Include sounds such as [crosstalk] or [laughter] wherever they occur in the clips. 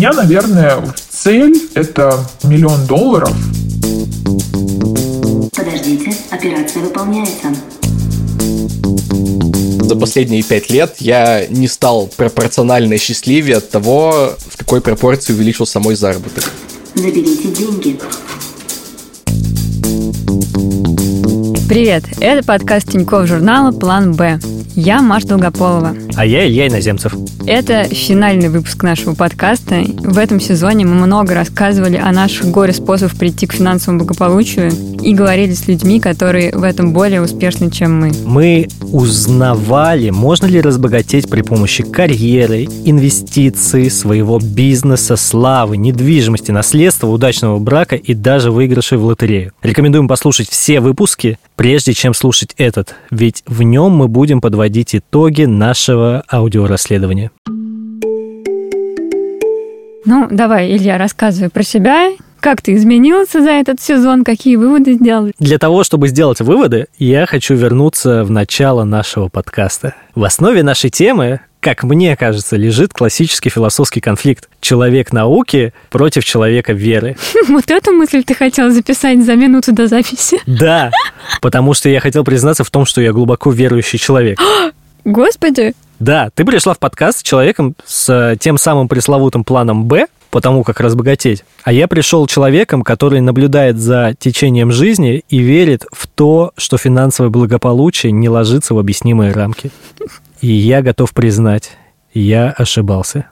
меня, наверное, цель – это миллион долларов. Подождите, операция выполняется. За последние пять лет я не стал пропорционально счастливее от того, в какой пропорции увеличился мой заработок. Заберите деньги. Привет, это подкаст Тинькофф журнала «План Б». Я Маша Долгополова. А я Илья Иноземцев. Это финальный выпуск нашего подкаста. В этом сезоне мы много рассказывали о наших горе-способах прийти к финансовому благополучию и говорили с людьми, которые в этом более успешны, чем мы. Мы узнавали, можно ли разбогатеть при помощи карьеры, инвестиций, своего бизнеса, славы, недвижимости, наследства, удачного брака и даже выигрышей в лотерею. Рекомендуем послушать все выпуски, прежде чем слушать этот, ведь в нем мы будем подводить итоги нашего аудиорасследования. Ну, давай, Илья, рассказывай про себя. Как ты изменился за этот сезон? Какие выводы сделал? Для того, чтобы сделать выводы, я хочу вернуться в начало нашего подкаста. В основе нашей темы, как мне кажется, лежит классический философский конфликт. Человек науки против человека веры. [laughs] Вот эту мысль ты хотел записать за минуту до записи? [laughs] Да, потому что я хотел признаться в том, что я глубоко верующий человек. [gasps] Господи! Да, ты пришла в подкаст с человеком с тем самым пресловутым планом «Б», по тому, как разбогатеть. А я пришел человеком, который наблюдает за течением жизни и верит в то, что финансовое благополучие не ложится в объяснимые рамки. И я готов признать, я ошибался.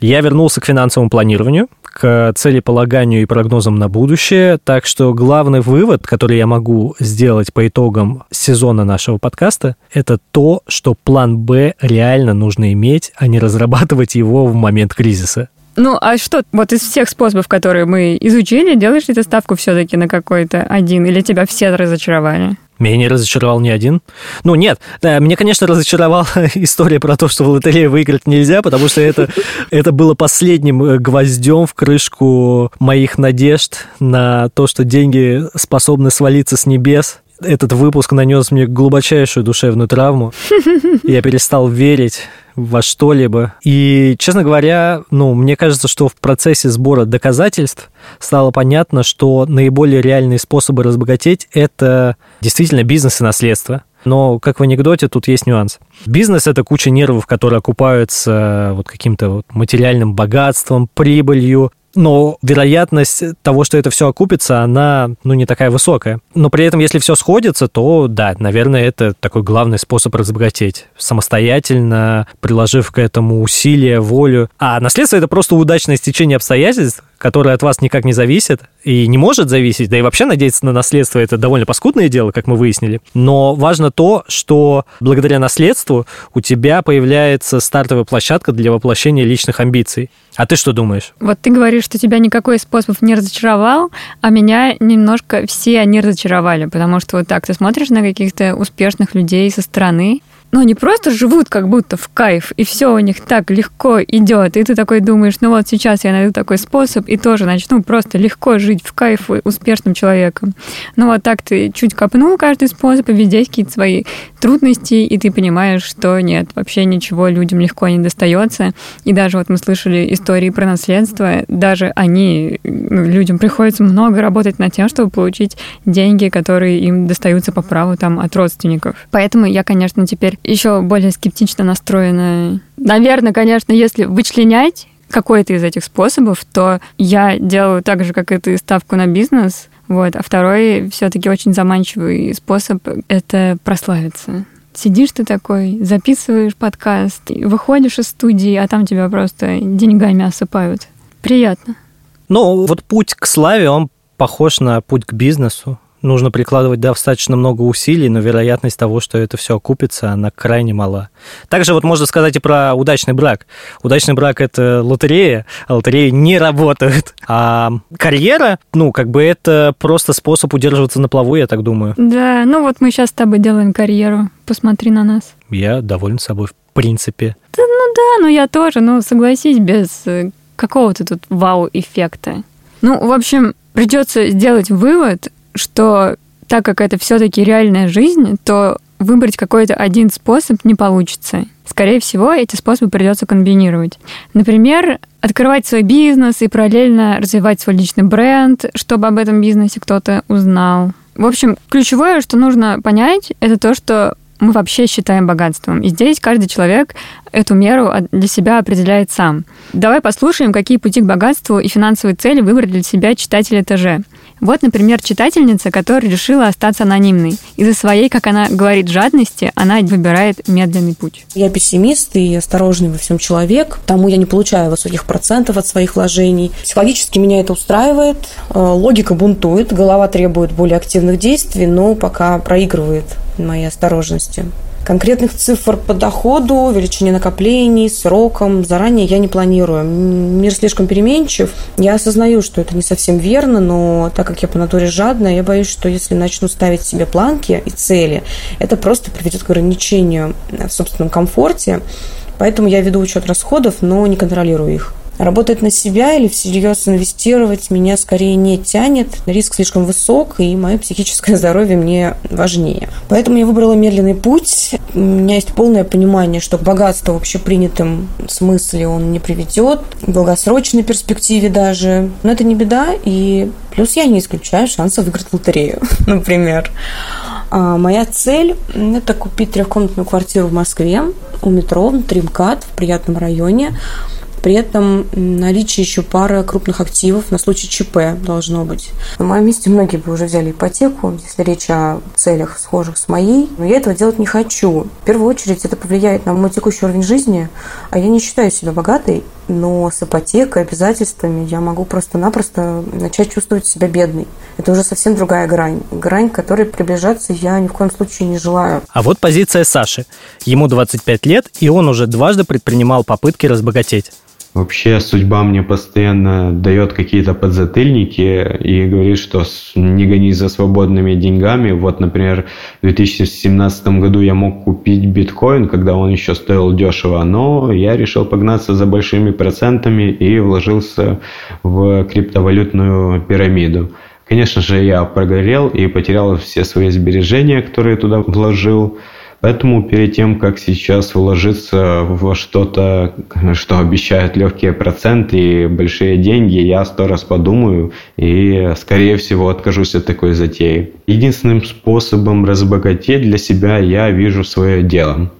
Я вернулся к финансовому планированию, к целеполаганию и прогнозам на будущее. Так что главный вывод, который я могу сделать по итогам сезона нашего подкаста, это то, что план Б реально нужно иметь, а не разрабатывать его в момент кризиса. Ну, а что, вот из всех способов, которые мы изучили, делаешь ли ты ставку все-таки на какой-то один, или тебя все разочаровали? Меня не разочаровал ни один. Ну, нет, да, меня, конечно, разочаровала [laughs] история про то, что в лотерею выиграть нельзя, потому что это, [laughs] это было последним э, гвоздем в крышку моих надежд на то, что деньги способны свалиться с небес этот выпуск нанес мне глубочайшую душевную травму. [laughs] Я перестал верить во что-либо. И, честно говоря, ну, мне кажется, что в процессе сбора доказательств стало понятно, что наиболее реальные способы разбогатеть – это действительно бизнес и наследство. Но, как в анекдоте, тут есть нюанс. Бизнес – это куча нервов, которые окупаются вот каким-то вот материальным богатством, прибылью, но вероятность того, что это все окупится, она, ну, не такая высокая. Но при этом, если все сходится, то, да, наверное, это такой главный способ разбогатеть. Самостоятельно, приложив к этому усилия, волю. А наследство – это просто удачное стечение обстоятельств, которое от вас никак не зависит и не может зависеть, да и вообще надеяться на наследство – это довольно паскудное дело, как мы выяснили. Но важно то, что благодаря наследству у тебя появляется стартовая площадка для воплощения личных амбиций. А ты что думаешь? Вот ты говоришь, что тебя никакой способ не разочаровал, а меня немножко все они разочаровали, потому что вот так ты смотришь на каких-то успешных людей со стороны, ну, они просто живут как будто в кайф, и все у них так легко идет. И ты такой думаешь, ну вот сейчас я найду такой способ, и тоже начну просто легко жить в кайф успешным человеком. Ну вот так ты чуть копнул каждый способ, и везде какие-то свои трудности, и ты понимаешь, что нет, вообще ничего людям легко не достается. И даже вот мы слышали истории про наследство, даже они, ну, людям приходится много работать над тем, чтобы получить деньги, которые им достаются по праву там от родственников. Поэтому я, конечно, теперь еще более скептично настроена. Наверное, конечно, если вычленять какой-то из этих способов, то я делаю так же, как и ты, ставку на бизнес. Вот. А второй все-таки очень заманчивый способ — это прославиться. Сидишь ты такой, записываешь подкаст, выходишь из студии, а там тебя просто деньгами осыпают. Приятно. Ну, вот путь к славе, он похож на путь к бизнесу нужно прикладывать достаточно много усилий, но вероятность того, что это все окупится, она крайне мала. Также вот можно сказать и про удачный брак. Удачный брак – это лотерея, а лотереи не работают. А карьера, ну, как бы это просто способ удерживаться на плаву, я так думаю. Да, ну вот мы сейчас с тобой делаем карьеру. Посмотри на нас. Я доволен собой, в принципе. Да, ну да, ну я тоже, ну согласись, без э, какого-то тут вау-эффекта. Ну, в общем, придется сделать вывод, что так как это все-таки реальная жизнь, то выбрать какой-то один способ не получится. Скорее всего, эти способы придется комбинировать. Например, открывать свой бизнес и параллельно развивать свой личный бренд, чтобы об этом бизнесе кто-то узнал. В общем, ключевое, что нужно понять, это то, что мы вообще считаем богатством. И здесь каждый человек эту меру для себя определяет сам. Давай послушаем, какие пути к богатству и финансовые цели выбрали для себя читатели ТЖ. Вот, например, читательница, которая решила остаться анонимной. Из-за своей, как она говорит, жадности, она выбирает медленный путь. Я пессимист и осторожный во всем человек, потому я не получаю высоких процентов от своих вложений. Психологически меня это устраивает, э, логика бунтует, голова требует более активных действий, но пока проигрывает моей осторожности. Конкретных цифр по доходу, величине накоплений, срокам заранее я не планирую. Мир слишком переменчив. Я осознаю, что это не совсем верно, но так как я по натуре жадная, я боюсь, что если начну ставить себе планки и цели, это просто приведет к ограничению в собственном комфорте. Поэтому я веду учет расходов, но не контролирую их. Работать на себя или всерьез инвестировать меня скорее не тянет. Риск слишком высок, и мое психическое [laughs] здоровье мне важнее. Поэтому я выбрала медленный путь. У меня есть полное понимание, что богатство в общепринятом смысле он не приведет, в долгосрочной перспективе даже. Но это не беда, и плюс я не исключаю шанса выиграть лотерею, [laughs] например. А моя цель – это купить трехкомнатную квартиру в Москве у метро, внутри МКАД, в приятном районе – при этом наличие еще пары крупных активов на случай ЧП должно быть. На моем месте многие бы уже взяли ипотеку, если речь о целях схожих с моей. Но я этого делать не хочу. В первую очередь это повлияет на мой текущий уровень жизни, а я не считаю себя богатой, но с ипотекой, обязательствами я могу просто-напросто начать чувствовать себя бедной. Это уже совсем другая грань. Грань, к которой приближаться я ни в коем случае не желаю. А вот позиция Саши. Ему 25 лет, и он уже дважды предпринимал попытки разбогатеть. Вообще судьба мне постоянно дает какие-то подзатыльники и говорит, что не гони за свободными деньгами. Вот, например, в 2017 году я мог купить биткоин, когда он еще стоил дешево, но я решил погнаться за большими процентами и вложился в криптовалютную пирамиду. Конечно же, я прогорел и потерял все свои сбережения, которые туда вложил. Поэтому перед тем, как сейчас вложиться во что-то, что обещает легкие проценты и большие деньги, я сто раз подумаю и, скорее всего, откажусь от такой затеи. Единственным способом разбогатеть для себя я вижу свое дело.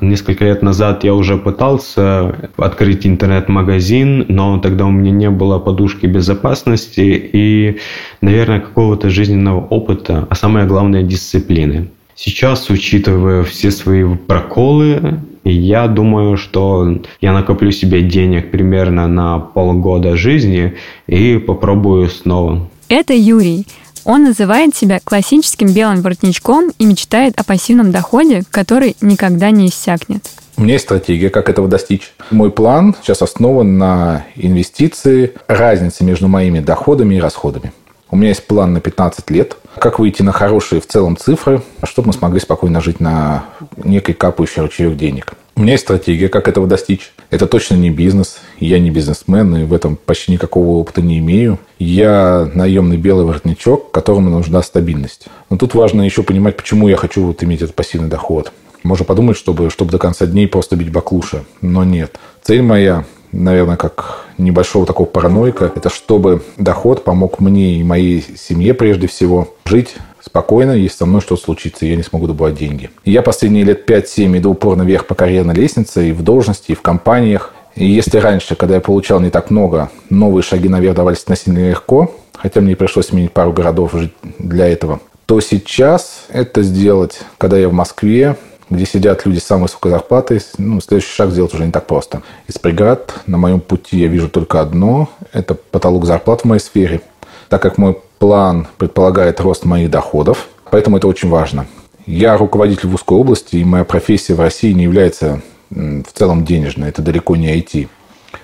Несколько лет назад я уже пытался открыть интернет-магазин, но тогда у меня не было подушки безопасности и, наверное, какого-то жизненного опыта, а самое главное дисциплины. Сейчас, учитывая все свои проколы, я думаю, что я накоплю себе денег примерно на полгода жизни и попробую снова. Это Юрий. Он называет себя классическим белым воротничком и мечтает о пассивном доходе, который никогда не иссякнет. У меня есть стратегия, как этого достичь. Мой план сейчас основан на инвестиции, разнице между моими доходами и расходами. У меня есть план на 15 лет, как выйти на хорошие в целом цифры, чтобы мы смогли спокойно жить на некой капающий ручеек денег. У меня есть стратегия, как этого достичь. Это точно не бизнес. Я не бизнесмен, и в этом почти никакого опыта не имею. Я наемный белый воротничок, которому нужна стабильность. Но тут важно еще понимать, почему я хочу вот иметь этот пассивный доход. Можно подумать, чтобы, чтобы до конца дней просто бить баклуши. Но нет. Цель моя наверное, как небольшого такого параноика, это чтобы доход помог мне и моей семье прежде всего жить спокойно, если со мной что-то случится, я не смогу добывать деньги. Я последние лет 5-7 иду упорно вверх по карьерной лестнице и в должности, и в компаниях. И если раньше, когда я получал не так много, новые шаги наверх давались относительно легко, хотя мне пришлось сменить пару городов жить для этого, то сейчас это сделать, когда я в Москве, где сидят люди с самой высокой зарплатой, ну, следующий шаг сделать уже не так просто. Из преград на моем пути я вижу только одно – это потолок зарплат в моей сфере. Так как мой план предполагает рост моих доходов, поэтому это очень важно. Я руководитель в узкой области, и моя профессия в России не является в целом денежной, это далеко не IT.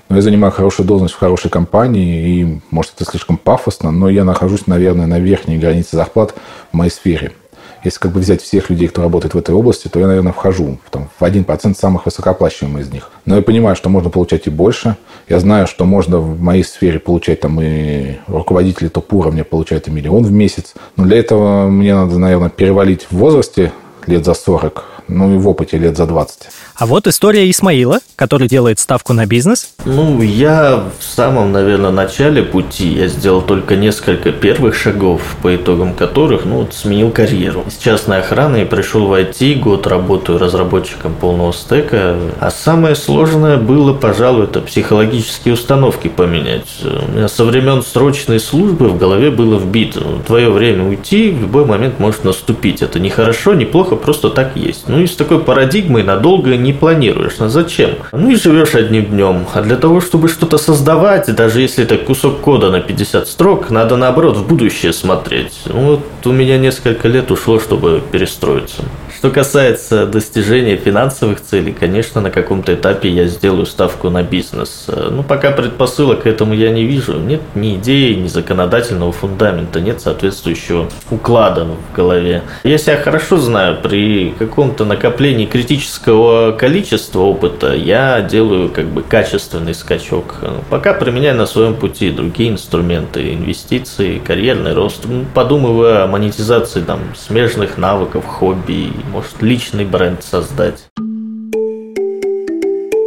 Но я занимаю хорошую должность в хорошей компании, и, может, это слишком пафосно, но я нахожусь, наверное, на верхней границе зарплат в моей сфере – если как бы взять всех людей, кто работает в этой области, то я, наверное, вхожу там, в 1% самых высокооплачиваемых из них. Но я понимаю, что можно получать и больше. Я знаю, что можно в моей сфере получать там и руководители топ-уровня получают и миллион в месяц. Но для этого мне надо, наверное, перевалить в возрасте лет за 40, ну и в опыте лет за 20. А вот история Исмаила, который делает ставку на бизнес. Ну, я в самом, наверное, начале пути. Я сделал только несколько первых шагов, по итогам которых, ну, вот, сменил карьеру. С частной охраны пришел в IT, год работаю разработчиком полного стека. А самое сложное было, пожалуй, это психологические установки поменять. У меня со времен срочной службы в голове было вбито. Ну, твое время уйти в любой момент может наступить. Это не хорошо, не плохо, просто так есть. Ну и с такой парадигмой надолго не планируешь. Ну зачем? Ну и живешь одним днем. А для того, чтобы что-то создавать, даже если это кусок кода на 50 строк, надо наоборот в будущее смотреть. Ну вот у меня несколько лет ушло, чтобы перестроиться. Что касается достижения финансовых целей, конечно, на каком-то этапе я сделаю ставку на бизнес. Ну, пока предпосылок к этому я не вижу. Нет ни идеи, ни законодательного фундамента, нет соответствующего уклада в голове. Я себя хорошо знаю, при каком-то накоплении критического количества опыта я делаю как бы качественный скачок. Пока применяю на своем пути другие инструменты, инвестиции, карьерный рост. Подумываю о монетизации там смежных навыков, хобби может личный бренд создать.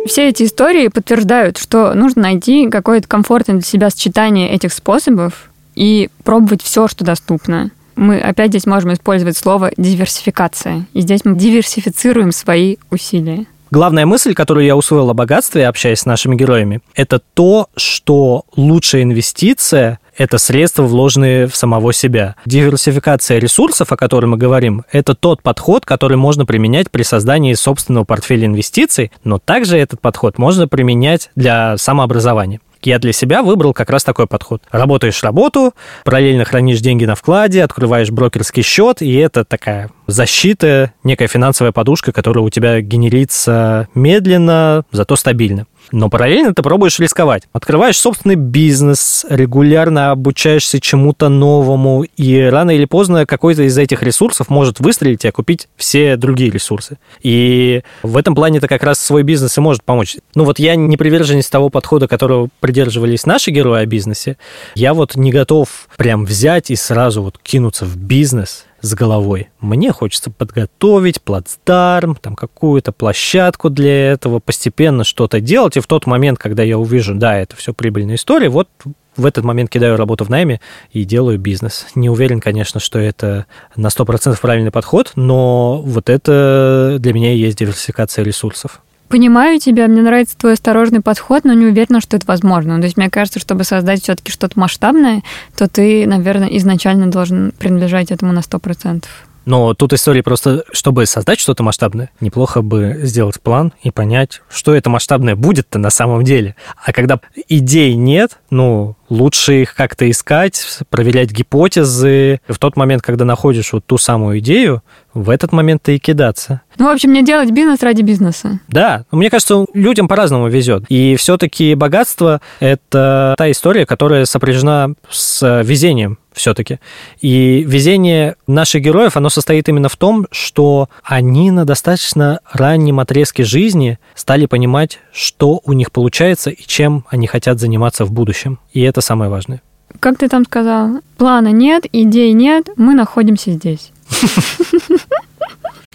Все эти истории подтверждают, что нужно найти какое-то комфортное для себя сочетание этих способов и пробовать все, что доступно. Мы опять здесь можем использовать слово диверсификация. И здесь мы диверсифицируем свои усилия. Главная мысль, которую я усвоил о богатстве, общаясь с нашими героями, это то, что лучшая инвестиция это средства, вложенные в самого себя. Диверсификация ресурсов, о которой мы говорим, это тот подход, который можно применять при создании собственного портфеля инвестиций, но также этот подход можно применять для самообразования. Я для себя выбрал как раз такой подход. Работаешь работу, параллельно хранишь деньги на вкладе, открываешь брокерский счет, и это такая защита, некая финансовая подушка, которая у тебя генерится медленно, зато стабильно. Но параллельно ты пробуешь рисковать. Открываешь собственный бизнес, регулярно обучаешься чему-то новому, и рано или поздно какой-то из этих ресурсов может выстрелить и окупить все другие ресурсы. И в этом плане это как раз свой бизнес и может помочь. Ну вот я не приверженец того подхода, которого придерживались наши герои о бизнесе. Я вот не готов прям взять и сразу вот кинуться в бизнес – с головой. Мне хочется подготовить плацдарм, там какую-то площадку для этого, постепенно что-то делать, и в тот момент, когда я увижу, да, это все прибыльная история, вот в этот момент кидаю работу в найме и делаю бизнес. Не уверен, конечно, что это на 100% правильный подход, но вот это для меня и есть диверсификация ресурсов. Понимаю тебя, мне нравится твой осторожный подход, но не уверена, что это возможно. То есть мне кажется, чтобы создать все-таки что-то масштабное, то ты, наверное, изначально должен принадлежать этому на 100%. Но тут история просто, чтобы создать что-то масштабное, неплохо бы сделать план и понять, что это масштабное будет-то на самом деле. А когда идей нет, ну, лучше их как-то искать, проверять гипотезы. В тот момент, когда находишь вот ту самую идею, в этот момент и кидаться. Ну, в общем, не делать бизнес ради бизнеса. Да, мне кажется, людям по-разному везет. И все-таки богатство – это та история, которая сопряжена с везением все-таки. И везение наших героев, оно состоит именно в том, что они на достаточно раннем отрезке жизни стали понимать, что у них получается и чем они хотят заниматься в будущем. И это самое важное. Как ты там сказал? Плана нет, идей нет, мы находимся здесь. [laughs]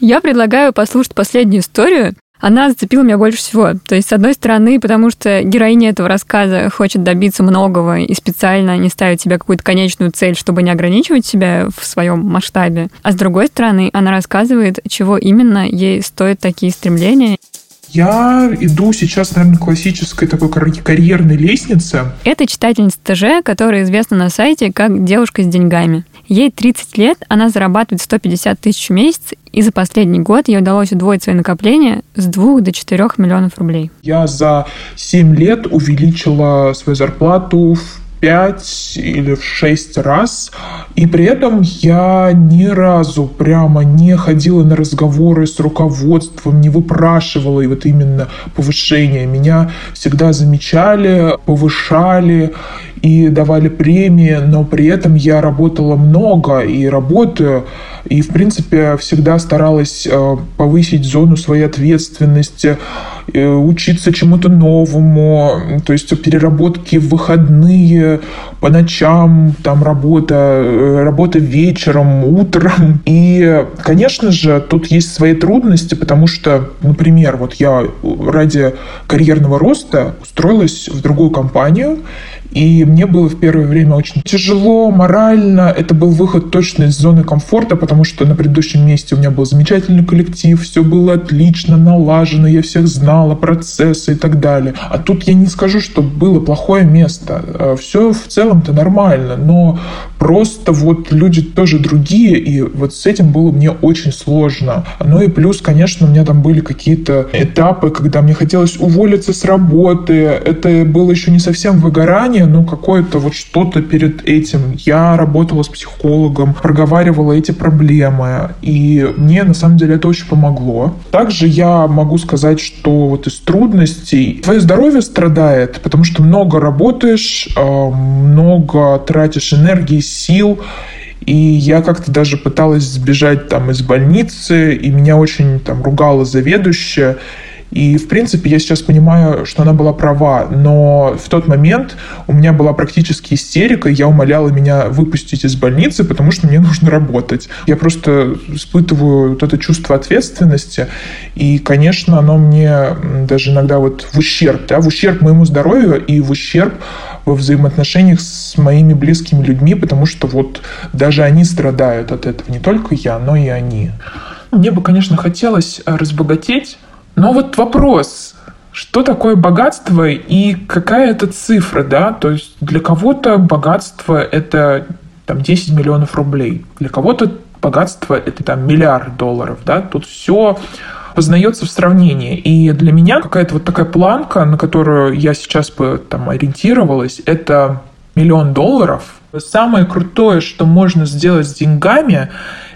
Я предлагаю послушать последнюю историю. Она зацепила меня больше всего. То есть, с одной стороны, потому что героиня этого рассказа хочет добиться многого и специально не ставит себе какую-то конечную цель, чтобы не ограничивать себя в своем масштабе. А с другой стороны, она рассказывает, чего именно ей стоят такие стремления. Я иду сейчас, наверное, классической такой карьерной лестнице. Это читательница ТЖ, которая известна на сайте как «Девушка с деньгами». Ей 30 лет, она зарабатывает 150 тысяч в месяц, и за последний год ей удалось удвоить свои накопления с 2 до 4 миллионов рублей. Я за 7 лет увеличила свою зарплату в 5 или в 6 раз. И при этом я ни разу прямо не ходила на разговоры с руководством, не выпрашивала и вот именно повышение. Меня всегда замечали, повышали. И давали премии, но при этом я работала много и работаю, и, в принципе, всегда старалась э, повысить зону своей ответственности, э, учиться чему-то новому, то есть переработки в выходные, по ночам, там работа, э, работа вечером, утром. И, конечно же, тут есть свои трудности, потому что, например, вот я ради карьерного роста устроилась в другую компанию, и мне было в первое время очень тяжело, морально. Это был выход точно из зоны комфорта, потому что на предыдущем месте у меня был замечательный коллектив, все было отлично, налажено, я всех знала, процессы и так далее. А тут я не скажу, что было плохое место. Э, все в целом-то нормально, но просто вот люди тоже другие, и вот с этим было мне очень сложно. Ну и плюс, конечно, у меня там были какие-то этапы, когда мне хотелось уволиться с работы. Это было еще не совсем выгорание, но какое-то вот что-то перед этим. Я работала с психологом, проговаривала эти проблемы, и мне на самом деле это очень помогло. Также я могу сказать, что вот из трудностей твое здоровье страдает, потому что много работаешь, э, много тратишь энергии, сил, и я как-то даже пыталась сбежать там из больницы, и меня очень там ругала заведующая. И, в принципе, я сейчас понимаю, что она была права, но в тот момент у меня была практически истерика, я умоляла меня выпустить из больницы, потому что мне [laughs] нужно работать. Я просто испытываю вот это чувство ответственности, и, конечно, оно мне даже иногда вот в ущерб, да, в ущерб моему здоровью и в ущерб во взаимоотношениях с моими близкими людьми, потому что вот даже они страдают от этого, не только я, но и они. Мне бы, конечно, хотелось разбогатеть, но вот вопрос, что такое богатство и какая это цифра, да? То есть для кого-то богатство – это там 10 миллионов рублей, для кого-то богатство – это там миллиард долларов, да? Тут все познается в сравнении. И для меня какая-то вот такая планка, на которую я сейчас бы там ориентировалась, это миллион долларов. Самое крутое, что можно сделать с деньгами,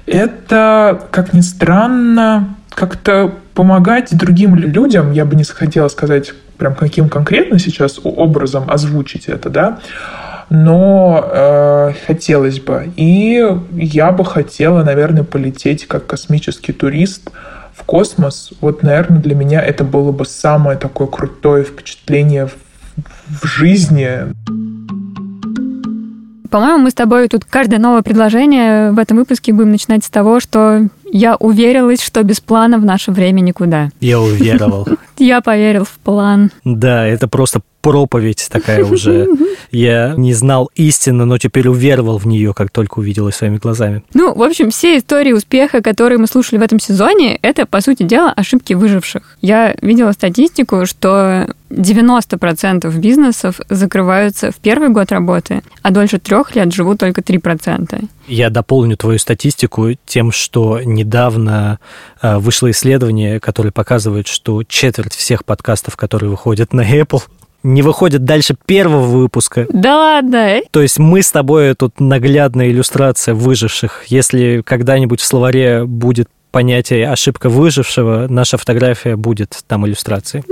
это, как ни странно, как-то помогать другим людям, я бы не хотела сказать прям каким конкретно сейчас образом озвучить это, да, но э, хотелось бы. И я бы хотела, наверное, полететь как космический турист в космос. Вот, наверное, для меня это было бы самое такое крутое впечатление в, в жизни. По-моему, мы с тобой тут каждое новое предложение в этом выпуске будем начинать с того, что я уверилась, что без плана в наше время никуда. Я уверовал. [laughs] Я поверил в план. Да, это просто проповедь такая уже. [laughs] Я не знал истины, но теперь уверовал в нее, как только увидел ее своими глазами. Ну, в общем, все истории успеха, которые мы слушали в этом сезоне, это, по сути дела, ошибки выживших. Я видела статистику, что 90% бизнесов закрываются в первый год работы, а дольше трех лет живут только 3%. Я дополню твою статистику тем, что недавно э, вышло исследование, которое показывает, что четверть всех подкастов, которые выходят на Apple, не выходит дальше первого выпуска. Да ладно? То есть мы с тобой тут наглядная иллюстрация выживших. Если когда-нибудь в словаре будет понятие ошибка выжившего, наша фотография будет там иллюстрацией.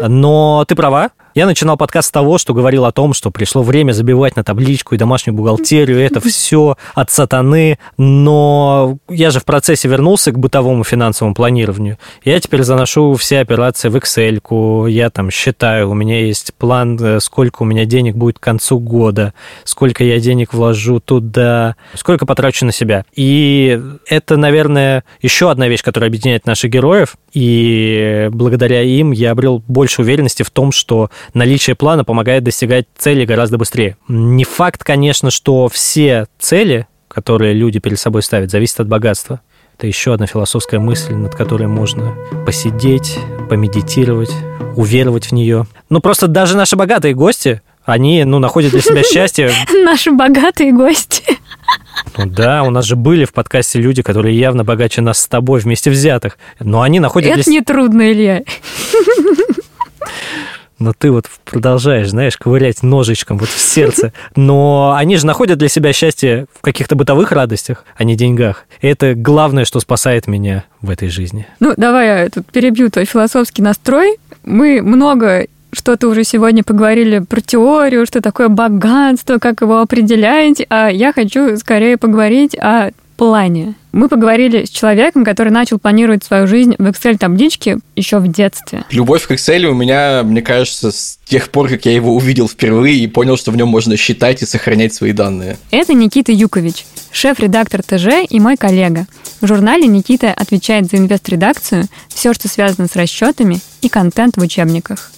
[laughs] Но ты права, я начинал подкаст с того, что говорил о том, что пришло время забивать на табличку и домашнюю бухгалтерию. Это все от сатаны. Но я же в процессе вернулся к бытовому финансовому планированию. Я теперь заношу все операции в Excel. Я там считаю, у меня есть план, э, сколько у меня денег будет к концу года, сколько я денег вложу туда, сколько потрачу на себя. И это, наверное, еще одна вещь, которая объединяет наших героев. И благодаря им я обрел больше уверенности в том, что наличие плана помогает достигать цели гораздо быстрее. Не факт, конечно, что все цели, которые люди перед собой ставят, зависят от богатства. Это еще одна философская мысль, над которой можно посидеть, помедитировать, уверовать в нее. Ну, просто даже наши богатые гости, они, ну, находят для себя счастье. [laughs] Наши богатые гости. Ну да, у нас же были в подкасте люди, которые явно богаче нас с тобой вместе взятых. Но они находят... Это для... не трудно, Илья [laughs] но ты вот продолжаешь, знаешь, ковырять ножичком вот в сердце. Но они же находят для себя счастье в каких-то бытовых радостях, а не деньгах. И это главное, что спасает меня в этой жизни. Ну, давай я тут перебью твой философский настрой. Мы много что-то уже сегодня поговорили про теорию, что такое богатство, как его определять, а я хочу скорее поговорить о плане. Мы поговорили с человеком, который начал планировать свою жизнь в Excel-табличке еще в детстве. Любовь к Excel у меня, мне кажется, с тех пор, как я его увидел впервые и понял, что в нем можно считать и сохранять свои данные. Это Никита Юкович, шеф-редактор ТЖ и мой коллега. В журнале Никита отвечает за инвест-редакцию, все, что связано с расчетами и контент в учебниках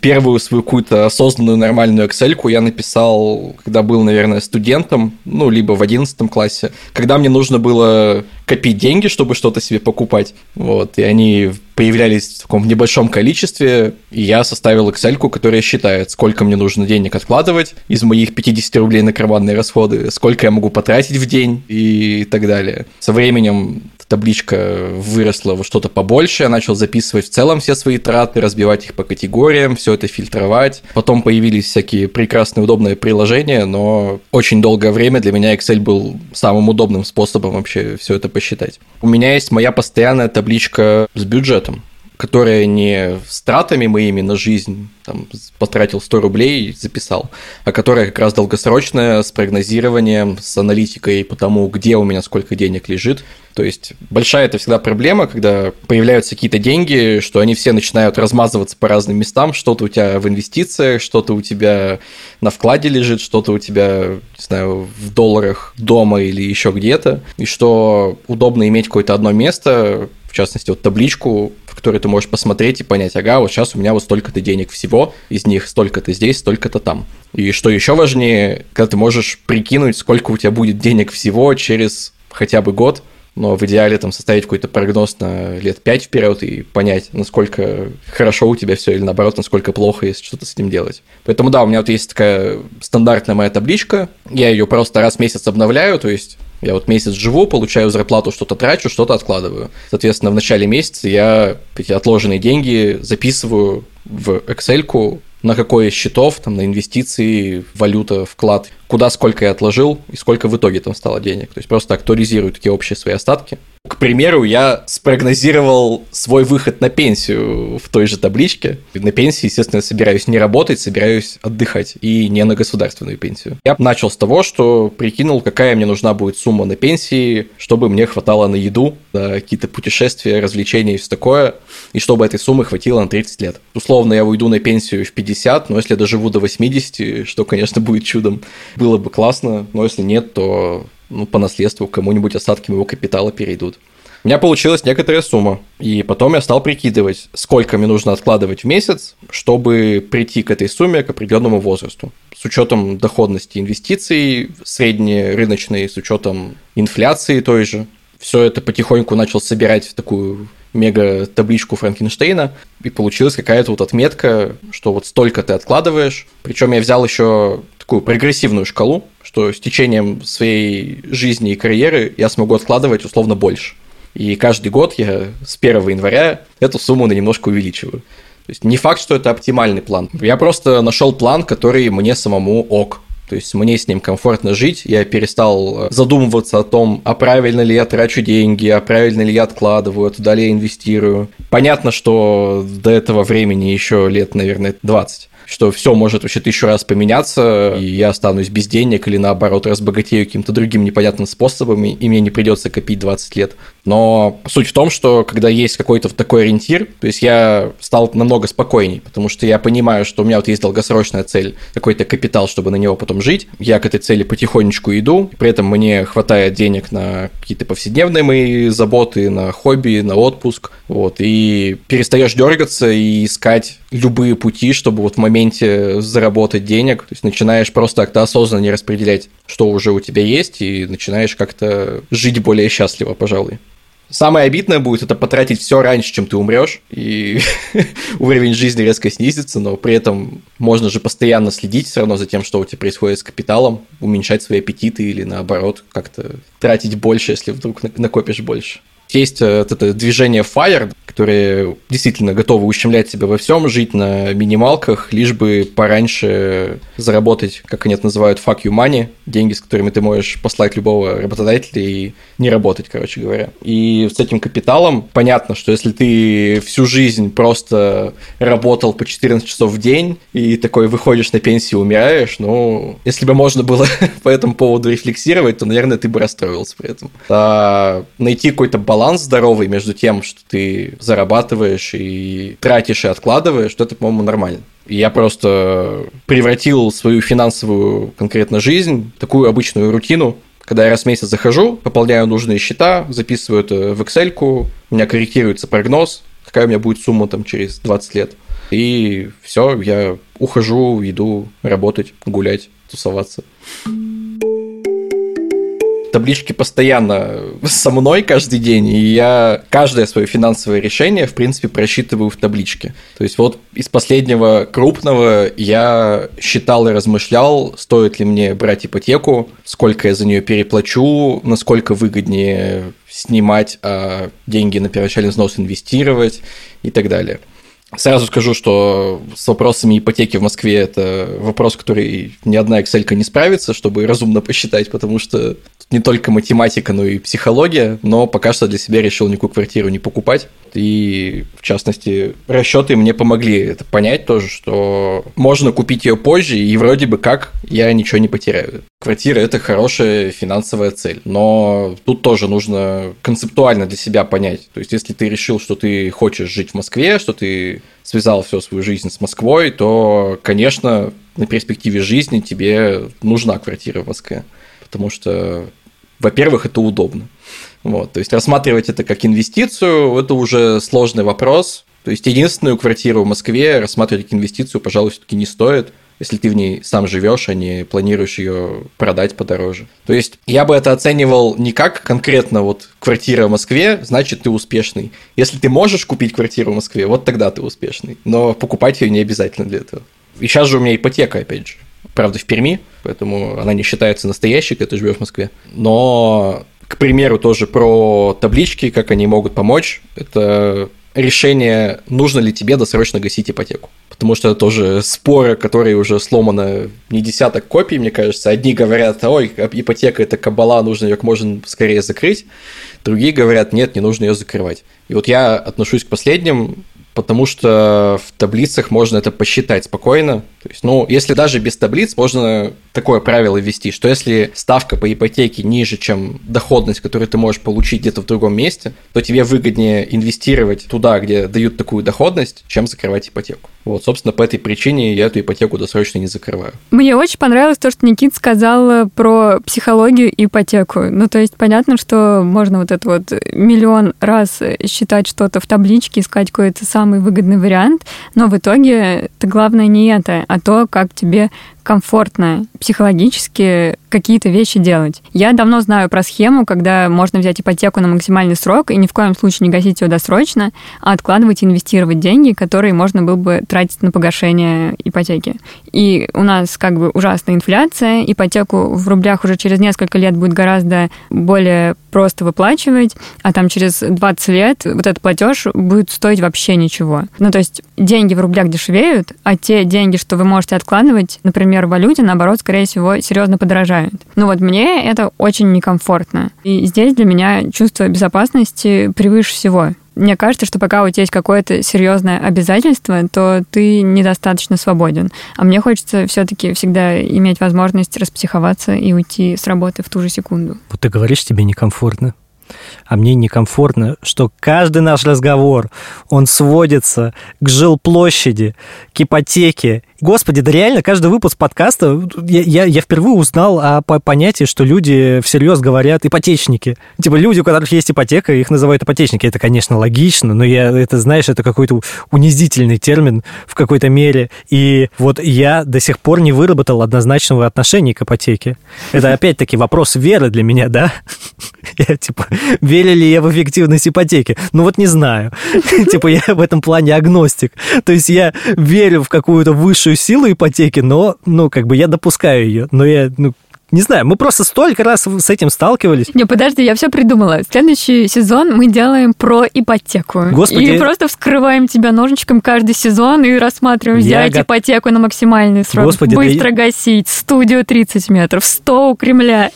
первую свою какую-то осознанную нормальную Excel я написал, когда был, наверное, студентом, ну, либо в 11 классе, когда мне нужно было копить деньги, чтобы что-то себе покупать. Вот, и они появлялись в таком небольшом количестве, и я составил Excel, которая считает, сколько мне нужно денег откладывать из моих 50 рублей на карманные расходы, сколько я могу потратить в день и так далее. Со временем табличка выросла во что-то побольше, я начал записывать в целом все свои траты, разбивать их по категориям, все это фильтровать. Потом появились всякие прекрасные удобные приложения, но очень долгое время для меня Excel был самым удобным способом вообще все это посчитать. У меня есть моя постоянная табличка с бюджетом которая не с тратами моими на жизнь, там, потратил 100 рублей записал, а которая как раз долгосрочная, с прогнозированием, с аналитикой по тому, где у меня сколько денег лежит. То есть большая это всегда проблема, когда появляются какие-то деньги, что они все начинают размазываться по разным местам, что-то у тебя в инвестициях, что-то у тебя на вкладе лежит, что-то у тебя, не знаю, в долларах дома или еще где-то, и что удобно иметь какое-то одно место, в частности, вот табличку, в которой ты можешь посмотреть и понять, ага, вот сейчас у меня вот столько-то денег всего, из них столько-то здесь, столько-то там. И что еще важнее, когда ты можешь прикинуть, сколько у тебя будет денег всего через хотя бы год, но в идеале там составить какой-то прогноз на лет 5 вперед и понять, насколько хорошо у тебя все или наоборот, насколько плохо, если что-то с этим делать. Поэтому да, у меня вот есть такая стандартная моя табличка, я ее просто раз в месяц обновляю, то есть я вот месяц живу, получаю зарплату, что-то трачу, что-то откладываю. Соответственно, в начале месяца я эти отложенные деньги записываю в Excel, на какой из счетов, там, на инвестиции, валюта, вклад, куда сколько я отложил и сколько в итоге там стало денег. То есть просто актуализирую такие общие свои остатки. К примеру, я спрогнозировал свой выход на пенсию в той же табличке. На пенсии, естественно, собираюсь не работать, собираюсь отдыхать и не на государственную пенсию. Я начал с того, что прикинул, какая мне нужна будет сумма на пенсии, чтобы мне хватало на еду, на какие-то путешествия, развлечения и все такое, и чтобы этой суммы хватило на 30 лет. Условно, я уйду на пенсию в 50, но если я доживу до 80, что, конечно, будет чудом, было бы классно, но если нет, то ну, по наследству кому-нибудь остатки моего капитала перейдут. У меня получилась некоторая сумма, и потом я стал прикидывать, сколько мне нужно откладывать в месяц, чтобы прийти к этой сумме, к определенному возрасту. С учетом доходности инвестиций, средней рыночной, с учетом инфляции той же. Все это потихоньку начал собирать в такую мега табличку Франкенштейна, и получилась какая-то вот отметка, что вот столько ты откладываешь. Причем я взял еще такую прогрессивную шкалу, что с течением своей жизни и карьеры я смогу откладывать условно больше. И каждый год я с 1 января эту сумму на немножко увеличиваю. То есть не факт, что это оптимальный план. Я просто нашел план, который мне самому ок. То есть мне с ним комфортно жить, я перестал задумываться о том, а правильно ли я трачу деньги, а правильно ли я откладываю, а туда ли я инвестирую. Понятно, что до этого времени еще лет, наверное, 20 что все может вообще тысячу раз поменяться, и я останусь без денег или наоборот разбогатею каким-то другим непонятным способом, и мне не придется копить 20 лет. Но суть в том, что когда есть какой-то такой ориентир, то есть я стал намного спокойней, потому что я понимаю, что у меня вот есть долгосрочная цель, какой-то капитал, чтобы на него потом жить. Я к этой цели потихонечку иду, при этом мне хватает денег на какие-то повседневные мои заботы, на хобби, на отпуск, вот, и перестаешь дергаться и искать любые пути, чтобы вот в моменте заработать денег, то есть начинаешь просто как-то осознанно не распределять, что уже у тебя есть, и начинаешь как-то жить более счастливо, пожалуй. Самое обидное будет это потратить все раньше, чем ты умрешь, и [laughs] уровень жизни резко снизится, но при этом можно же постоянно следить все равно за тем, что у тебя происходит с капиталом, уменьшать свои аппетиты или наоборот как-то тратить больше, если вдруг накопишь больше. Есть э, вот это движение FIRE, которые действительно готовы ущемлять себя во всем, жить на минималках, лишь бы пораньше заработать, как они это называют, fuck you money, деньги, с которыми ты можешь послать любого работодателя и не работать, короче говоря. И с этим капиталом понятно, что если ты всю жизнь просто работал по 14 часов в день и такой выходишь на пенсию, умираешь, ну, если бы можно было [laughs] по этому поводу рефлексировать, то, наверное, ты бы расстроился при этом. А найти какой-то баланс здоровый между тем, что ты зарабатываешь и тратишь и откладываешь, то это, по-моему, нормально. Я просто превратил свою финансовую конкретно жизнь такую обычную рутину, когда я раз в месяц захожу, пополняю нужные счета, записываю это в Excel, у меня корректируется прогноз, какая у меня будет сумма там через 20 лет. И все, я ухожу, иду работать, гулять, тусоваться таблички постоянно со мной каждый день, и я каждое свое финансовое решение, в принципе, просчитываю в табличке. То есть вот из последнего крупного я считал и размышлял, стоит ли мне брать ипотеку, сколько я за нее переплачу, насколько выгоднее снимать, а деньги на первоначальный взнос инвестировать и так далее. Сразу скажу, что с вопросами ипотеки в Москве это вопрос, который ни одна Excel не справится, чтобы разумно посчитать, потому что не только математика, но и психология, но пока что для себя решил никакую квартиру не покупать. И, в частности, расчеты мне помогли это понять тоже, что можно купить ее позже, и вроде бы как я ничего не потеряю. Квартира – это хорошая финансовая цель, но тут тоже нужно концептуально для себя понять. То есть, если ты решил, что ты хочешь жить в Москве, что ты связал всю свою жизнь с Москвой, то, конечно, на перспективе жизни тебе нужна квартира в Москве. Потому что во-первых, это удобно. Вот, то есть рассматривать это как инвестицию, это уже сложный вопрос. То есть единственную квартиру в Москве рассматривать как инвестицию, пожалуй, все-таки не стоит, если ты в ней сам живешь, а не планируешь ее продать подороже. То есть я бы это оценивал не как конкретно вот квартира в Москве, значит ты успешный. Если ты можешь купить квартиру в Москве, вот тогда ты успешный. Но покупать ее не обязательно для этого. И сейчас же у меня ипотека, опять же правда, в Перми, поэтому она не считается настоящей, когда ты живешь в Москве. Но, к примеру, тоже про таблички, как они могут помочь. Это решение, нужно ли тебе досрочно гасить ипотеку. Потому что это тоже споры, которые уже сломаны не десяток копий, мне кажется. Одни говорят, ой, ипотека – это кабала, нужно ее как можно скорее закрыть. Другие говорят, нет, не нужно ее закрывать. И вот я отношусь к последним, потому что в таблицах можно это посчитать спокойно. То есть, ну, если даже без таблиц, можно такое правило ввести, что если ставка по ипотеке ниже, чем доходность, которую ты можешь получить где-то в другом месте, то тебе выгоднее инвестировать туда, где дают такую доходность, чем закрывать ипотеку. Вот, собственно, по этой причине я эту ипотеку досрочно не закрываю. Мне очень понравилось то, что Никит сказал про психологию и ипотеку. Ну, то есть понятно, что можно вот это вот миллион раз считать что-то в табличке, искать какой-то самый выгодный вариант, но в итоге это главное не это, а то, как тебе комфортно психологически какие-то вещи делать. Я давно знаю про схему, когда можно взять ипотеку на максимальный срок и ни в коем случае не гасить ее досрочно, а откладывать и инвестировать деньги, которые можно было бы тратить на погашение ипотеки. И у нас как бы ужасная инфляция, ипотеку в рублях уже через несколько лет будет гораздо более просто выплачивать, а там через 20 лет вот этот платеж будет стоить вообще ничего. Ну, то есть деньги в рублях дешевеют, а те деньги, что вы можете откладывать, например, в валюте, наоборот, скорее всего, серьезно подорожают. Ну вот мне это очень некомфортно. И здесь для меня чувство безопасности превыше всего. Мне кажется, что пока у тебя есть какое-то серьезное обязательство, то ты недостаточно свободен. А мне хочется все-таки всегда иметь возможность распсиховаться и уйти с работы в ту же секунду. Вот ты говоришь, тебе некомфортно а мне некомфортно, что каждый наш разговор, он сводится к жилплощади, к ипотеке. Господи, да реально, каждый выпуск подкаста, я, я, я впервые узнал о понятии, что люди всерьез говорят ипотечники. Типа люди, у которых есть ипотека, их называют ипотечники. Это, конечно, логично, но я, это, знаешь, это какой-то унизительный термин в какой-то мере. И вот я до сих пор не выработал однозначного отношения к ипотеке. Это, опять-таки, вопрос веры для меня, да? [laughs] Я, типа, верю ли я в эффективность ипотеки? Ну вот не знаю. [laughs] Типа я в этом плане агностик. То есть я верю в какую-то высшую силу ипотеки, но, ну, как бы я допускаю ее. Но я, ну, Не знаю, мы просто столько раз с этим сталкивались. Не, подожди, я все придумала. Следующий сезон мы делаем про ипотеку. Господи. И просто вскрываем тебя ножничком каждый сезон и рассматриваем, Я взять го- ипотеку на максимальный срок. Господи, да Быстро гасить. Студию 30 метров. 100 у Кремля.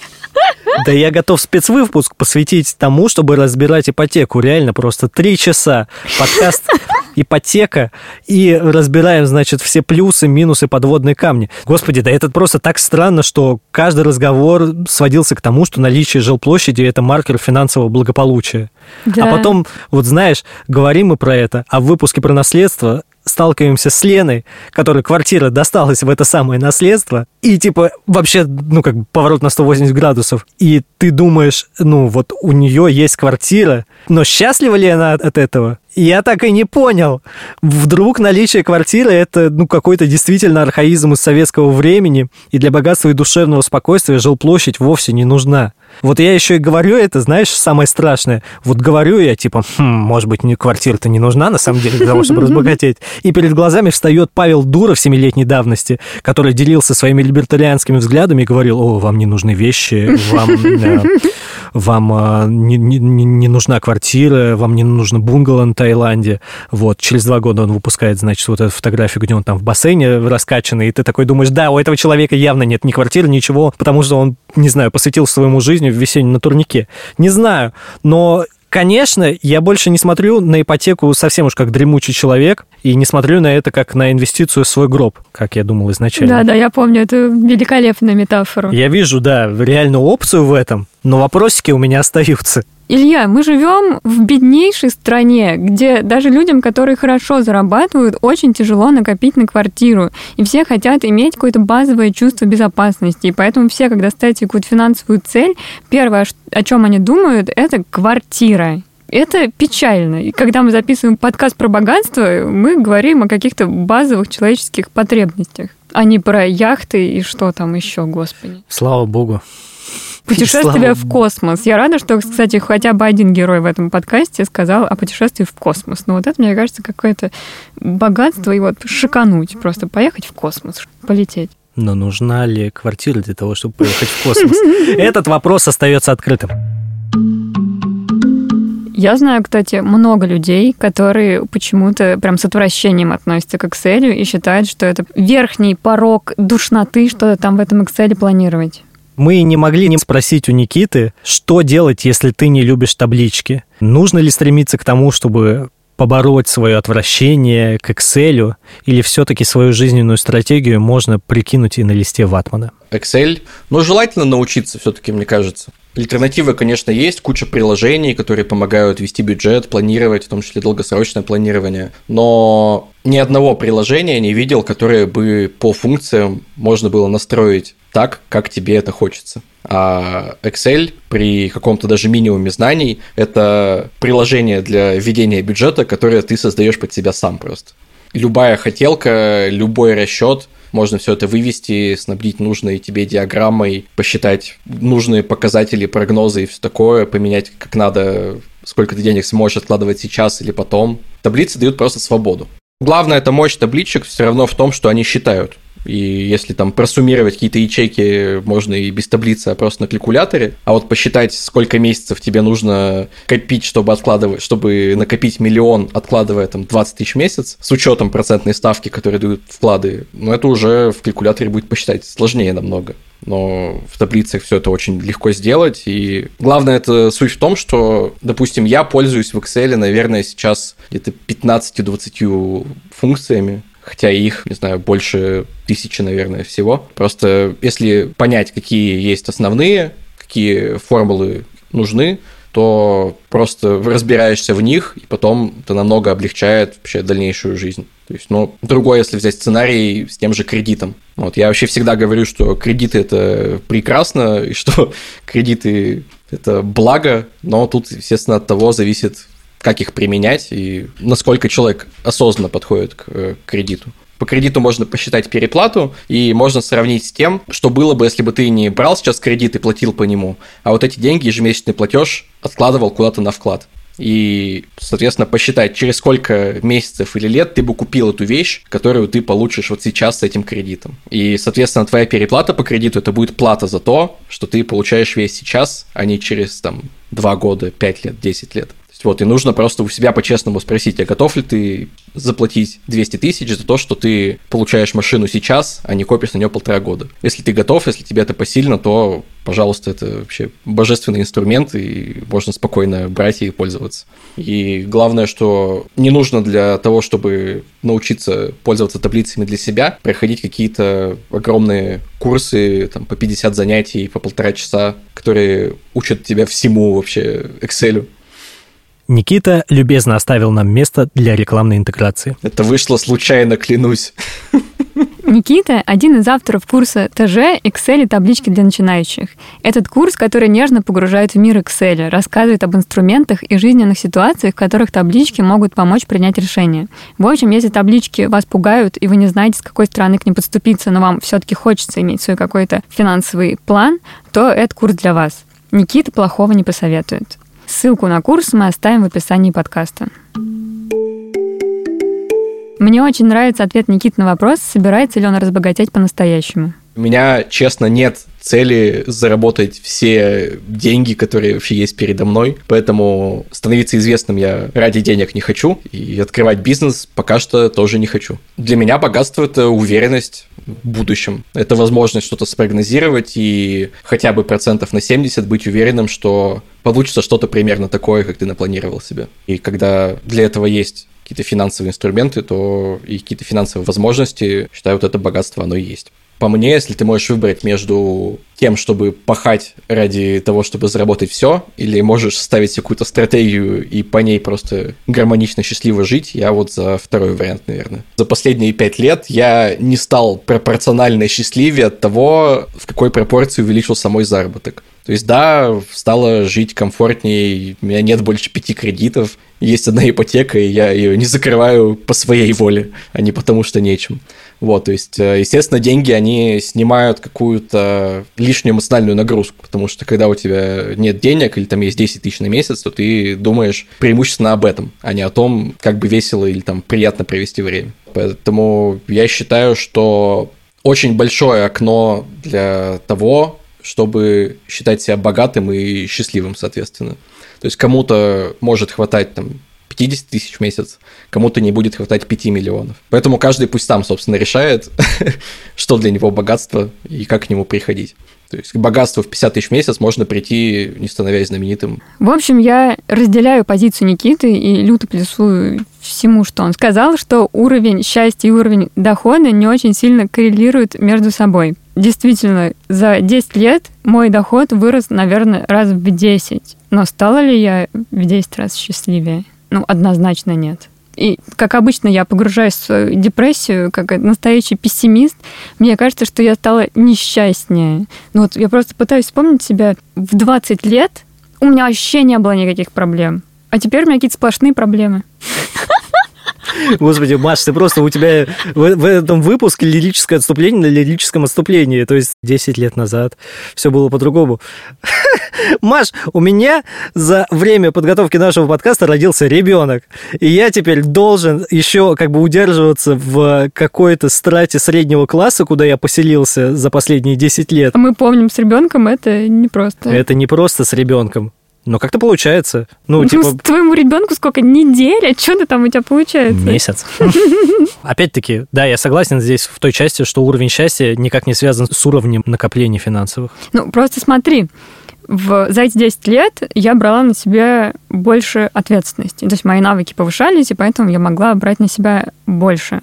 Да я готов спецвыпуск посвятить тому, чтобы разбирать ипотеку. Реально просто три часа. Подкаст [laughs] ипотека и разбираем, значит, все плюсы, минусы, подводные камни. Господи, да это просто так странно, что каждый разговор сводился к тому, что наличие жилплощади – это маркер финансового благополучия. Да. А потом, вот знаешь, говорим мы про это, а в выпуске про наследство сталкиваемся с Леной, которой квартира досталась в это самое наследство, и типа вообще, ну как бы поворот на 180 градусов, и ты думаешь, ну вот у нее есть квартира, но счастлива ли она от этого? Я так и не понял. Вдруг наличие квартиры – это ну, какой-то действительно архаизм из советского времени, и для богатства и душевного спокойствия жилплощадь вовсе не нужна. Вот я еще и говорю это, знаешь, самое страшное. Вот говорю я, типа, «Хм, может быть, мне квартира-то не нужна, на самом деле, для того, чтобы [laughs] разбогатеть. И перед глазами встает Павел Дуров семилетней давности, который делился своими либертарианскими взглядами и говорил, о, вам не нужны вещи, вам, э, вам э, не, не- не- нужна квартира, вам не нужно бунгало на Таиланде. Вот, через два года он выпускает, значит, вот эту фотографию, где он там в бассейне раскачанный, и ты такой думаешь, да, у этого человека явно нет ни квартиры, ничего, потому что он, не знаю, посвятил своему жизни в весеннем на турнике. Не знаю, но Конечно, я больше не смотрю на ипотеку совсем уж как дремучий человек, и не смотрю на это как на инвестицию в свой гроб, как я думал изначально. Да, да, я помню эту великолепную метафору. Я вижу, да, реальную опцию в этом, но вопросики у меня остаются. Илья, мы живем в беднейшей стране, где даже людям, которые хорошо зарабатывают, очень тяжело накопить на квартиру. И все хотят иметь какое-то базовое чувство безопасности. И поэтому все, когда ставят какую-то финансовую цель, первое, о чем они думают, это квартира. Это печально. И когда мы записываем подкаст про богатство, мы говорим о каких-то базовых человеческих потребностях, а не про яхты и что там еще, господи. Слава богу. Путешествие в космос. Я рада, что, кстати, хотя бы один герой в этом подкасте сказал о путешествии в космос. Но вот это, мне кажется, какое-то богатство и вот шикануть, просто поехать в космос, полететь. Но нужна ли квартира для того, чтобы поехать в космос? [laughs] Этот вопрос остается открытым. Я знаю, кстати, много людей, которые почему-то прям с отвращением относятся к Excel и считают, что это верхний порог душноты, что-то там в этом Excel планировать. Мы не могли не спросить у Никиты, что делать, если ты не любишь таблички. Нужно ли стремиться к тому, чтобы побороть свое отвращение к Excel, или все-таки свою жизненную стратегию можно прикинуть и на листе ватмана? Excel. Но желательно научиться все-таки, мне кажется. Альтернативы, конечно, есть, куча приложений, которые помогают вести бюджет, планировать, в том числе долгосрочное планирование. Но ни одного приложения не видел, которое бы по функциям можно было настроить так, как тебе это хочется. А Excel при каком-то даже минимуме знаний – это приложение для ведения бюджета, которое ты создаешь под себя сам просто. Любая хотелка, любой расчет можно все это вывести, снабдить нужной тебе диаграммой, посчитать нужные показатели, прогнозы и все такое, поменять как надо, сколько ты денег сможешь откладывать сейчас или потом. Таблицы дают просто свободу. Главное, это мощь табличек все равно в том, что они считают. И если там просуммировать какие-то ячейки, можно и без таблицы, а просто на калькуляторе. А вот посчитать, сколько месяцев тебе нужно копить, чтобы откладывать, чтобы накопить миллион, откладывая там 20 тысяч в месяц, с учетом процентной ставки, которые дают вклады, ну это уже в калькуляторе будет посчитать сложнее намного. Но в таблицах все это очень легко сделать. И главное, это суть в том, что, допустим, я пользуюсь в Excel, наверное, сейчас где-то 15-20 функциями, хотя их, не знаю, больше тысячи, наверное, всего. Просто если понять, какие есть основные, какие формулы нужны, то просто разбираешься в них, и потом это намного облегчает вообще дальнейшую жизнь. То есть, ну, другое, если взять сценарий с тем же кредитом. Вот, я вообще всегда говорю, что кредиты – это прекрасно, [laughs] и что кредиты – это благо, но тут, естественно, от того зависит, как их применять и насколько человек осознанно подходит к э, кредиту. По кредиту можно посчитать переплату, и можно сравнить с тем, что было бы, если бы ты не брал сейчас кредит и платил по нему, а вот эти деньги, ежемесячный платеж, откладывал куда-то на вклад. и, соответственно, посчитать, через сколько месяцев или лет ты бы купил эту вещь, которую ты получишь вот сейчас с этим кредитом. И, соответственно, твоя переплата по кредиту это будет плата за то, что ты получаешь весь сейчас, а не через там 2 года, 5 лет, 10 лет. Вот, и нужно просто у себя по-честному спросить, а готов ли ты заплатить 200 тысяч за то, что ты получаешь машину сейчас, а не копишь на нее полтора года. Если ты готов, если тебе это посильно, то, пожалуйста, это вообще божественный инструмент, и можно спокойно брать и пользоваться. И главное, что не нужно для того, чтобы научиться пользоваться таблицами для себя, проходить какие-то огромные курсы там, по 50 занятий, по полтора часа, которые учат тебя всему вообще Excel. Никита любезно оставил нам место для рекламной интеграции. Это вышло случайно, клянусь. Никита – один из авторов курса ТЖ Excel и таблички для начинающих. Этот курс, который нежно погружает в мир Excel, рассказывает об инструментах и жизненных ситуациях, в которых таблички могут помочь принять решение. В общем, если таблички вас пугают, и вы не знаете, с какой стороны к ним подступиться, но вам все-таки хочется иметь свой какой-то финансовый план, то это курс для вас. Никита плохого не посоветует. Ссылку на курс мы оставим в описании подкаста. Мне очень нравится ответ Никиты на вопрос, собирается ли он разбогатеть по-настоящему. У меня, честно, нет цели заработать все деньги, которые вообще есть передо мной. Поэтому становиться известным я ради денег не хочу. И открывать бизнес пока что тоже не хочу. Для меня богатство – это уверенность в будущем. Это возможность что-то спрогнозировать и хотя бы процентов на 70 быть уверенным, что получится что-то примерно такое, как ты напланировал себе. И когда для этого есть какие-то финансовые инструменты, то и какие-то финансовые возможности, считаю, вот это богатство, оно и есть. По мне, если ты можешь выбрать между тем, чтобы пахать ради того, чтобы заработать все, или можешь ставить какую-то стратегию и по ней просто гармонично, счастливо жить, я вот за второй вариант, наверное. За последние пять лет я не стал пропорционально счастливее от того, в какой пропорции увеличился мой заработок. То есть, да, стало жить комфортнее, у меня нет больше пяти кредитов, есть одна ипотека, и я ее не закрываю по своей воле, а не потому что нечем. Вот, то есть, э, естественно, деньги, они снимают какую-то лишнюю эмоциональную нагрузку, потому что когда у тебя нет денег или там есть 10 тысяч на месяц, то ты думаешь преимущественно об этом, а не о том, как бы весело или там приятно провести время. Поэтому я считаю, что очень большое окно для того, чтобы считать себя богатым и счастливым, соответственно. То есть кому-то может хватать там 50 тысяч в месяц, кому-то не будет хватать 5 миллионов. Поэтому каждый пусть сам, собственно, решает, [laughs] что для него богатство и как к нему приходить. То есть к богатству в 50 тысяч в месяц можно прийти, не становясь знаменитым. В общем, я разделяю позицию Никиты и люто плюсую всему, что он сказал, что уровень счастья и уровень дохода не очень сильно коррелируют между собой. Действительно, за 10 лет мой доход вырос, наверное, раз в 10. Но стала ли я в 10 раз счастливее? Ну, однозначно нет. И, как обычно, я погружаюсь в свою депрессию, как настоящий пессимист. Мне кажется, что я стала несчастнее. Ну вот я просто пытаюсь вспомнить себя в 20 лет. У меня вообще не было никаких проблем. А теперь у меня какие-то сплошные проблемы. Господи, Маш, ты просто у тебя в, в этом выпуске лирическое отступление на лирическом отступлении. То есть 10 лет назад все было по-другому. [laughs] Маш, у меня за время подготовки нашего подкаста родился ребенок. И я теперь должен еще как бы удерживаться в какой-то страте среднего класса, куда я поселился за последние 10 лет. Мы помним, с ребенком это непросто. Это не просто с ребенком. Но как-то получается. Ну, Ну, типа, твоему ребенку сколько? Неделя? Что там у тебя получается? месяц. [laughs] Опять-таки, да, я согласен здесь в той части, что уровень счастья никак не связан с уровнем накопления финансовых. Ну, просто смотри, в, за эти 10 лет я брала на себя больше ответственности. То есть мои навыки повышались, и поэтому я могла брать на себя больше.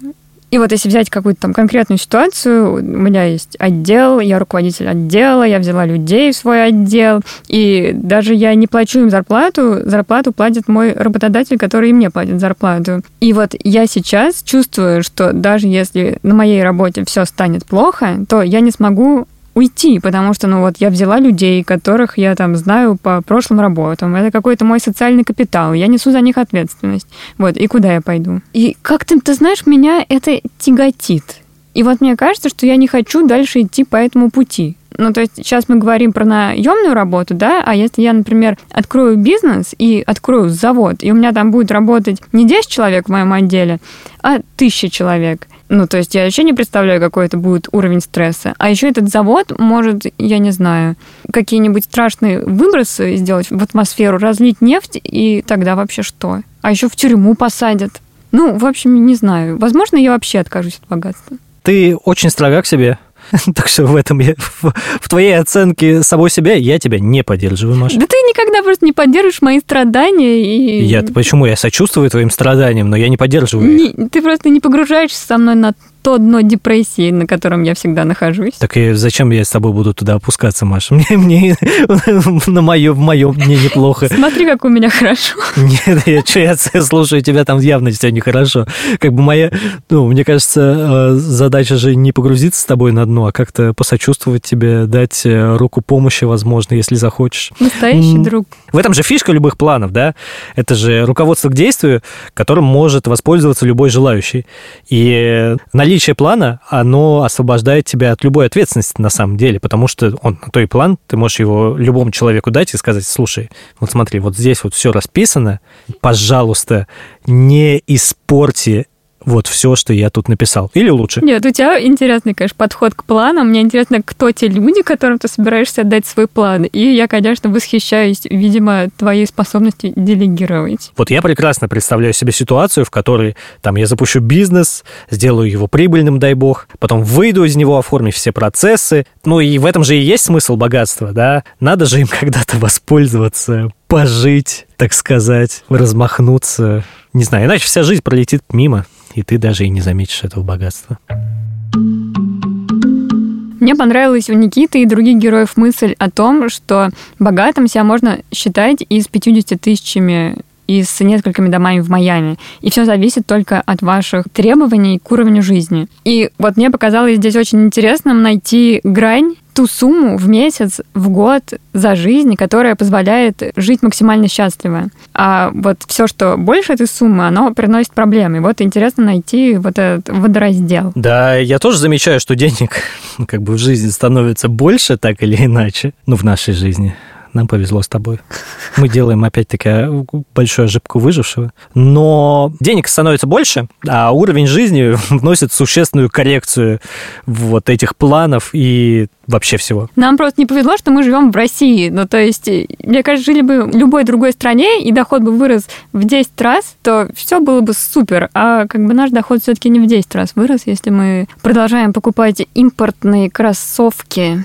И вот если взять какую-то там конкретную ситуацию, у меня есть отдел, я руководитель отдела, я взяла людей в свой отдел, и даже я не плачу им зарплату, зарплату платит мой работодатель, который и мне платит зарплату. И вот я сейчас чувствую, что даже если на моей работе все станет плохо, то я не смогу уйти, потому что, ну вот, я взяла людей, которых я там знаю по прошлым работам. Это какой-то мой социальный капитал. Я несу за них ответственность. Вот, и куда я пойду? И как-то, ты знаешь, меня это тяготит. И вот мне кажется, что я не хочу дальше идти по этому пути. Ну, то есть сейчас мы говорим про наемную работу, да, а если я, например, открою бизнес и открою завод, и у меня там будет работать не 10 человек в моем отделе, а тысяча человек, ну, то есть я вообще не представляю, какой это будет уровень стресса. А еще этот завод может, я не знаю, какие-нибудь страшные выбросы сделать в атмосферу, разлить нефть, и тогда вообще что? А еще в тюрьму посадят. Ну, в общем, не знаю. Возможно, я вообще откажусь от богатства. Ты очень строга к себе. [laughs] Так что в этом я, в, в твоей оценке самой себя я тебя не поддерживаю, Маша. Да ты никогда просто не поддержишь мои страдания и... Я почему? Я сочувствую твоим страданиям, но я не поддерживаю их. Не, ты просто не погружаешься со мной на то дно депрессии, на котором я всегда нахожусь. Так и зачем я с тобой буду туда опускаться, Маша? Мне, мне [laughs] на мое, в моем мне неплохо. Смотри, как у меня хорошо. Нет, я, что, я слушаю тебя, там явно все нехорошо. Как бы моя, ну, мне кажется, э, задача же не погрузиться с тобой на дно, а как-то посочувствовать тебе, дать э, руку помощи, возможно, если захочешь. Настоящий друг. В этом же фишка любых планов, да? Это же руководство к действию, которым может воспользоваться любой желающий. И наличие плана, оно освобождает тебя от любой ответственности на самом деле, потому что он то и план, ты можешь его любому человеку дать и сказать, слушай, вот смотри, вот здесь вот все расписано, пожалуйста, не испорти вот все, что я тут написал. Или лучше? Нет, у тебя интересный, конечно, подход к планам. Мне интересно, кто те люди, которым ты собираешься отдать свой план. И я, конечно, восхищаюсь, видимо, твоей способностью делегировать. Вот я прекрасно представляю себе ситуацию, в которой там я запущу бизнес, сделаю его прибыльным, дай бог, потом выйду из него, оформив все процессы. Ну и в этом же и есть смысл богатства, да? Надо же им [laughs] когда-то воспользоваться, пожить, так сказать, размахнуться. Не знаю, иначе вся жизнь пролетит мимо и ты даже и не заметишь этого богатства. Мне понравилась у Никиты и других героев мысль о том, что богатым себя можно считать и с 50 тысячами и с несколькими домами в Майами. И все зависит только от ваших требований к уровню жизни. И вот мне показалось здесь очень интересным найти грань ту сумму в месяц, в год за жизнь, которая позволяет жить максимально счастливо. А вот все, что больше этой суммы, оно приносит проблемы. Вот интересно найти вот этот водораздел. Да, я тоже замечаю, что денег [laughs] как бы в жизни становится больше, так или иначе, ну, в нашей жизни нам повезло с тобой. Мы делаем, опять-таки, большую ошибку выжившего. Но денег становится больше, а уровень жизни [laughs] вносит существенную коррекцию вот этих планов и вообще всего. Нам просто не повезло, что мы живем в России. Ну, то есть, мне кажется, жили бы в любой другой стране, и доход бы вырос в 10 раз, то все было бы супер. А как бы наш доход все-таки не в 10 раз вырос, если мы продолжаем покупать импортные кроссовки.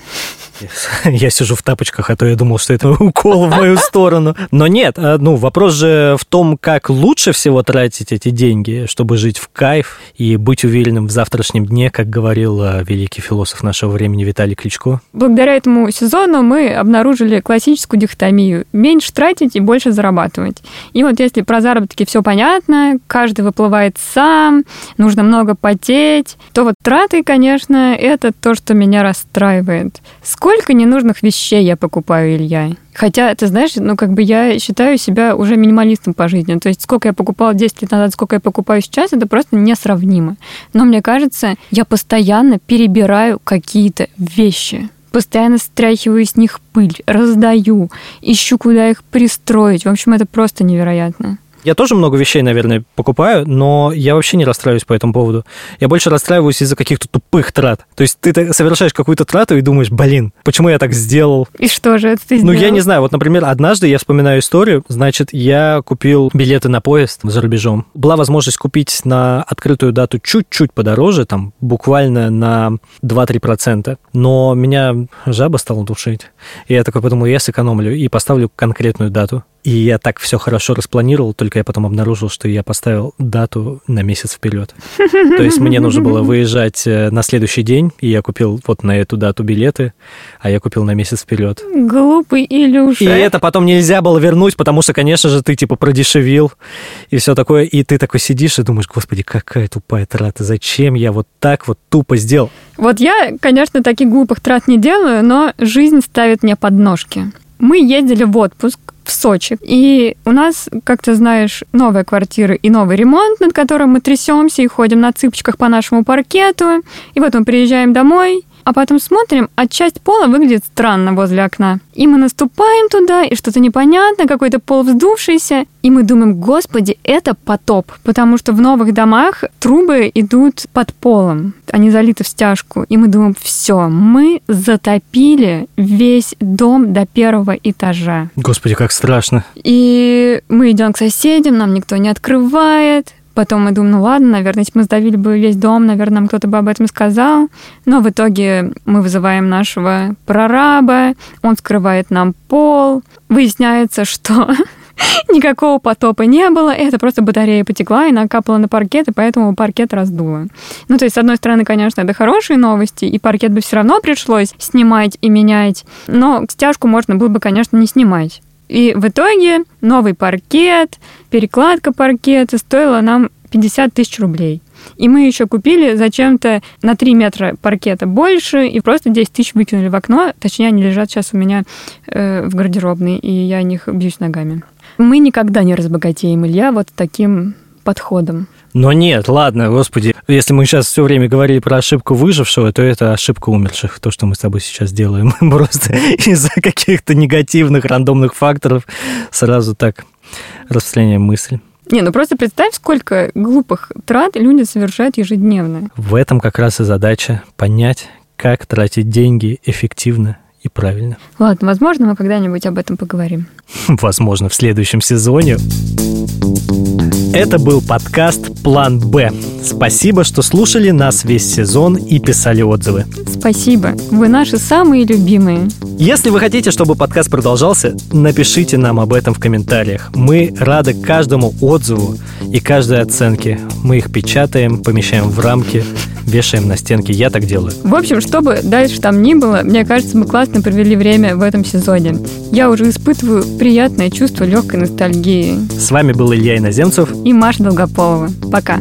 [laughs] Я сижу в тапочках, а то я думал, что это [laughs] укол в мою сторону. Но нет, а, ну, вопрос же в том, как лучше всего тратить эти деньги, чтобы жить в кайф и быть уверенным в завтрашнем дне, как говорил а, великий философ нашего времени Виталий Кличко. Благодаря этому сезону мы обнаружили классическую дихотомию. Меньше тратить и больше зарабатывать. И вот если про заработки все понятно, каждый выплывает сам, нужно много потеть, то вот траты, конечно, это то, что меня расстраивает. Сколько Сколько ненужных вещей я покупаю, Илья? Хотя, ты знаешь, ну, как бы я считаю себя уже минималистом по жизни. То есть, сколько я покупала 10 лет назад, сколько я покупаю сейчас, это просто несравнимо. Но мне кажется, я постоянно перебираю какие-то вещи постоянно стряхиваю с них пыль, раздаю, ищу, куда их пристроить. В общем, это просто невероятно. Я тоже много вещей, наверное, покупаю, но я вообще не расстраиваюсь по этому поводу. Я больше расстраиваюсь из-за каких-то тупых трат. То есть ты совершаешь какую-то трату и думаешь, блин, почему я так сделал? И что же это ты сделал? Ну, я не знаю. Вот, например, однажды я вспоминаю историю. Значит, я купил билеты на поезд за рубежом. Была возможность купить на открытую дату чуть-чуть подороже, там, буквально на 2-3%. Но меня жаба стала душить. И я такой подумал, я сэкономлю и поставлю конкретную дату. И я так все хорошо распланировал, только я потом обнаружил, что я поставил дату на месяц вперед. То есть мне нужно было [laughs] выезжать э, на следующий день, и я купил вот на эту дату билеты, а я купил на месяц вперед. Глупый Илюша. И это потом нельзя было вернуть, потому что, конечно же, ты типа продешевил и все такое, и ты такой сидишь и думаешь, господи, какая тупая трата, зачем я вот так вот тупо сделал? Вот я, конечно, таких глупых трат не делаю, но жизнь ставит мне подножки. Мы ездили в отпуск в Сочи. И у нас, как ты знаешь, новая квартира и новый ремонт, над которым мы трясемся и ходим на цыпочках по нашему паркету. И вот мы приезжаем домой, а потом смотрим, а часть пола выглядит странно возле окна. И мы наступаем туда, и что-то непонятно, какой-то пол вздувшийся, и мы думаем, господи, это потоп, потому что в новых домах трубы идут под полом, они залиты в стяжку, и мы думаем, все, мы затопили весь дом до первого этажа. Господи, как страшно. И мы идем к соседям, нам никто не открывает, Потом мы думаем, ну ладно, наверное, если мы сдавили бы весь дом, наверное, нам кто-то бы об этом сказал. Но в итоге мы вызываем нашего прораба, он скрывает нам пол. Выясняется, что [laughs] никакого потопа не было, это просто батарея потекла и накапала на паркет, и поэтому паркет раздуло. Ну, то есть, с одной стороны, конечно, это хорошие новости, и паркет бы все равно пришлось снимать и менять, но стяжку можно было бы, конечно, не снимать. И в итоге новый паркет, перекладка паркета стоила нам 50 тысяч рублей. И мы еще купили зачем-то на 3 метра паркета больше и просто 10 тысяч выкинули в окно. Точнее, они лежат сейчас у меня э, в гардеробной, и я о них бьюсь ногами. Мы никогда не разбогатеем, Илья, вот таким подходом. Но нет, ладно, господи, если мы сейчас все время говорили про ошибку выжившего, то это ошибка умерших, то, что мы с тобой сейчас делаем. [laughs] Просто из-за каких-то негативных рандомных факторов сразу так распространяем мысль. Не, ну просто представь, сколько глупых трат люди совершают ежедневно. В этом как раз и задача понять, как тратить деньги эффективно и правильно. Ладно, возможно, мы когда-нибудь об этом поговорим. [laughs] Возможно, в следующем сезоне. Это был подкаст «План Б». Спасибо, что слушали нас весь сезон и писали отзывы. Спасибо. Вы наши самые любимые. Если вы хотите, чтобы подкаст продолжался, напишите нам об этом в комментариях. Мы рады каждому отзыву и каждой оценке. Мы их печатаем, помещаем в рамки, вешаем на стенки. Я так делаю. В общем, чтобы дальше там ни было, мне кажется, мы классно провели время в этом сезоне. Я уже испытываю приятное чувство легкой ностальгии. С вами был Илья Иноземцев и Маша Долгополова. Пока.